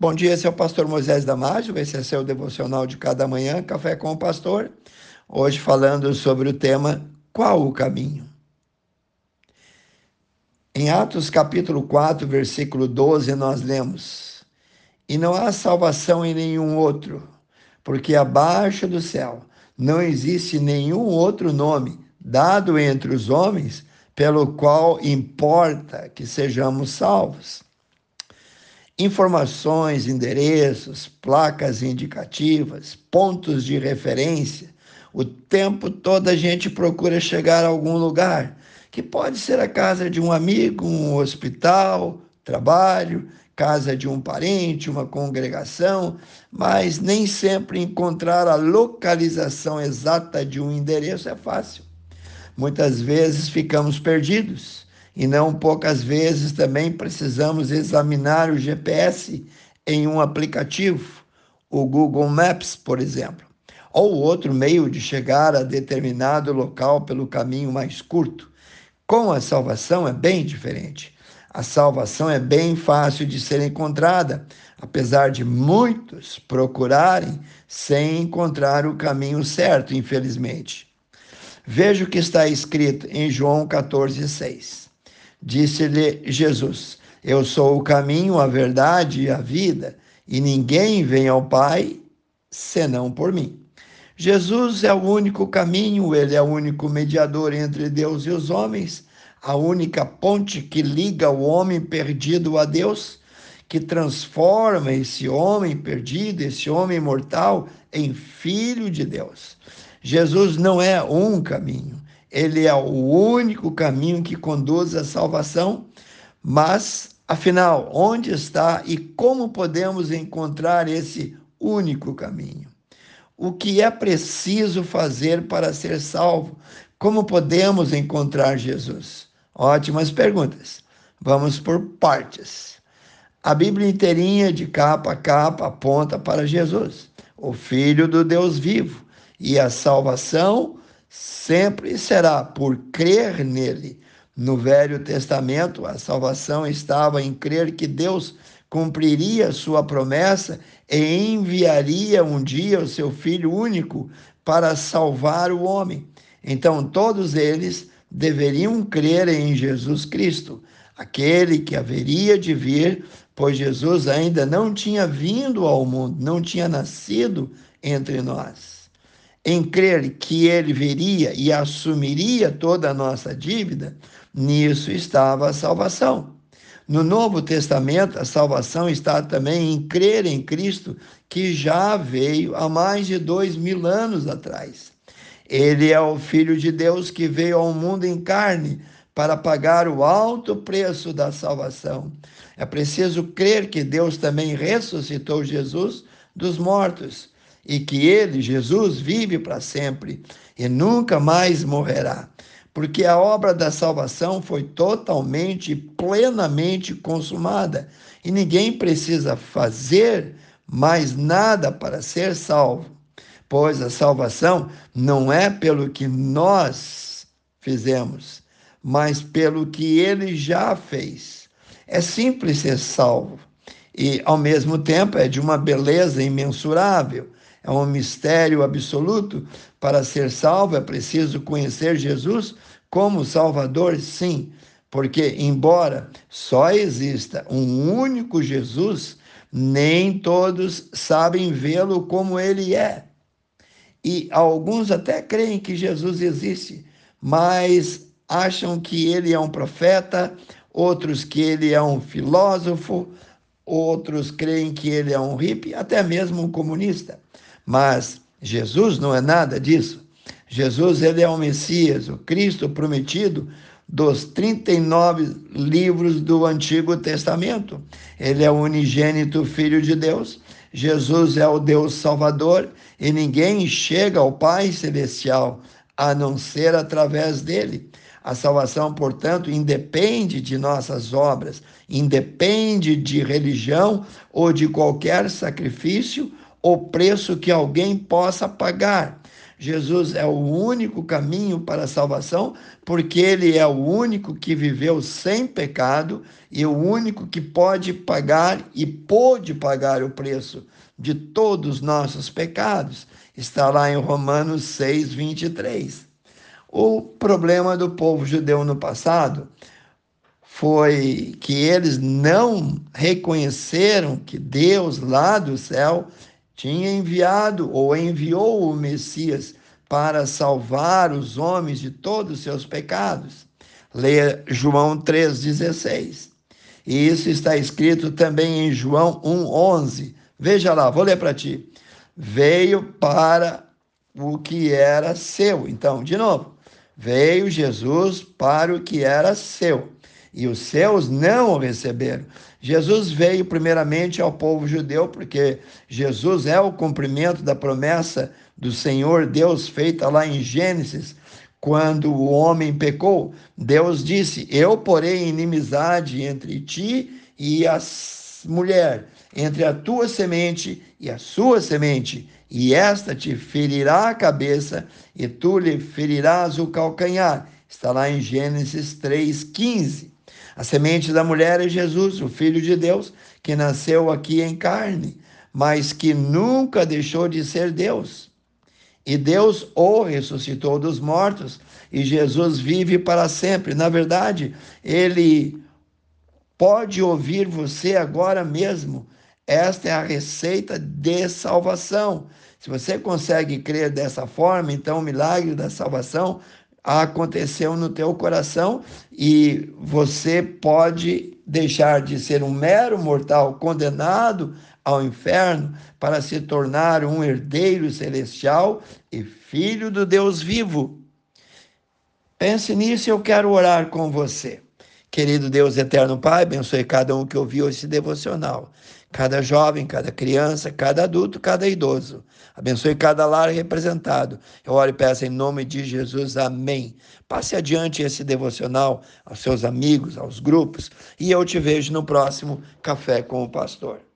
Bom dia, esse é o pastor Moisés Damásio, esse é seu devocional de cada manhã, Café com o Pastor. Hoje falando sobre o tema Qual o caminho? Em Atos capítulo 4, versículo 12, nós lemos: E não há salvação em nenhum outro, porque abaixo do céu não existe nenhum outro nome dado entre os homens pelo qual importa que sejamos salvos informações, endereços, placas indicativas, pontos de referência. O tempo todo a gente procura chegar a algum lugar, que pode ser a casa de um amigo, um hospital, trabalho, casa de um parente, uma congregação, mas nem sempre encontrar a localização exata de um endereço é fácil. Muitas vezes ficamos perdidos e não poucas vezes também precisamos examinar o GPS em um aplicativo, o Google Maps, por exemplo, ou outro meio de chegar a determinado local pelo caminho mais curto. Com a salvação é bem diferente. A salvação é bem fácil de ser encontrada, apesar de muitos procurarem sem encontrar o caminho certo, infelizmente. Veja o que está escrito em João 14, 6. Disse-lhe Jesus: Eu sou o caminho, a verdade e a vida, e ninguém vem ao Pai senão por mim. Jesus é o único caminho, ele é o único mediador entre Deus e os homens, a única ponte que liga o homem perdido a Deus, que transforma esse homem perdido, esse homem mortal, em filho de Deus. Jesus não é um caminho, ele é o único caminho que conduz à salvação, mas, afinal, onde está e como podemos encontrar esse único caminho? O que é preciso fazer para ser salvo? Como podemos encontrar Jesus? Ótimas perguntas. Vamos por partes. A Bíblia inteirinha, de capa a capa, aponta para Jesus, o Filho do Deus vivo, e a salvação sempre será por crer nele. No Velho Testamento, a salvação estava em crer que Deus cumpriria sua promessa e enviaria um dia o seu Filho único para salvar o homem. Então, todos eles deveriam crer em Jesus Cristo, aquele que haveria de vir, pois Jesus ainda não tinha vindo ao mundo, não tinha nascido entre nós em crer que ele viria e assumiria toda a nossa dívida, nisso estava a salvação. No Novo Testamento, a salvação está também em crer em Cristo, que já veio há mais de dois mil anos atrás. Ele é o Filho de Deus que veio ao mundo em carne para pagar o alto preço da salvação. É preciso crer que Deus também ressuscitou Jesus dos mortos e que ele, Jesus, vive para sempre e nunca mais morrerá, porque a obra da salvação foi totalmente e plenamente consumada e ninguém precisa fazer mais nada para ser salvo, pois a salvação não é pelo que nós fizemos, mas pelo que ele já fez. É simples ser salvo e, ao mesmo tempo, é de uma beleza imensurável é um mistério absoluto. Para ser salvo é preciso conhecer Jesus como Salvador, sim, porque, embora só exista um único Jesus, nem todos sabem vê-lo como ele é. E alguns até creem que Jesus existe, mas acham que ele é um profeta, outros que ele é um filósofo, outros creem que ele é um hippie, até mesmo um comunista. Mas Jesus não é nada disso. Jesus ele é o Messias, o Cristo prometido dos 39 livros do Antigo Testamento. Ele é o unigênito Filho de Deus. Jesus é o Deus Salvador e ninguém chega ao Pai Celestial a não ser através dele. A salvação, portanto, independe de nossas obras, independe de religião ou de qualquer sacrifício o preço que alguém possa pagar. Jesus é o único caminho para a salvação, porque ele é o único que viveu sem pecado e o único que pode pagar e pôde pagar o preço de todos os nossos pecados. Está lá em Romanos 6, 23. O problema do povo judeu no passado foi que eles não reconheceram que Deus lá do céu tinha enviado ou enviou o Messias para salvar os homens de todos os seus pecados. Leia João 3,16. E isso está escrito também em João 1,11. Veja lá, vou ler para ti. Veio para o que era seu. Então, de novo, veio Jesus para o que era seu e os seus não o receberam. Jesus veio primeiramente ao povo judeu, porque Jesus é o cumprimento da promessa do Senhor Deus feita lá em Gênesis, quando o homem pecou. Deus disse: Eu porei inimizade entre ti e a mulher, entre a tua semente e a sua semente, e esta te ferirá a cabeça, e tu lhe ferirás o calcanhar. Está lá em Gênesis 3,15. A semente da mulher é Jesus, o Filho de Deus, que nasceu aqui em carne, mas que nunca deixou de ser Deus. E Deus o ressuscitou dos mortos, e Jesus vive para sempre. Na verdade, ele pode ouvir você agora mesmo. Esta é a receita de salvação. Se você consegue crer dessa forma, então o milagre da salvação aconteceu no teu coração e você pode deixar de ser um mero mortal condenado ao inferno para se tornar um herdeiro celestial e filho do Deus vivo. Pense nisso e eu quero orar com você. Querido Deus eterno Pai, abençoe cada um que ouviu esse devocional cada jovem, cada criança, cada adulto, cada idoso. Abençoe cada lar representado. Eu oro e peço em nome de Jesus. Amém. Passe adiante esse devocional aos seus amigos, aos grupos, e eu te vejo no próximo Café com o Pastor.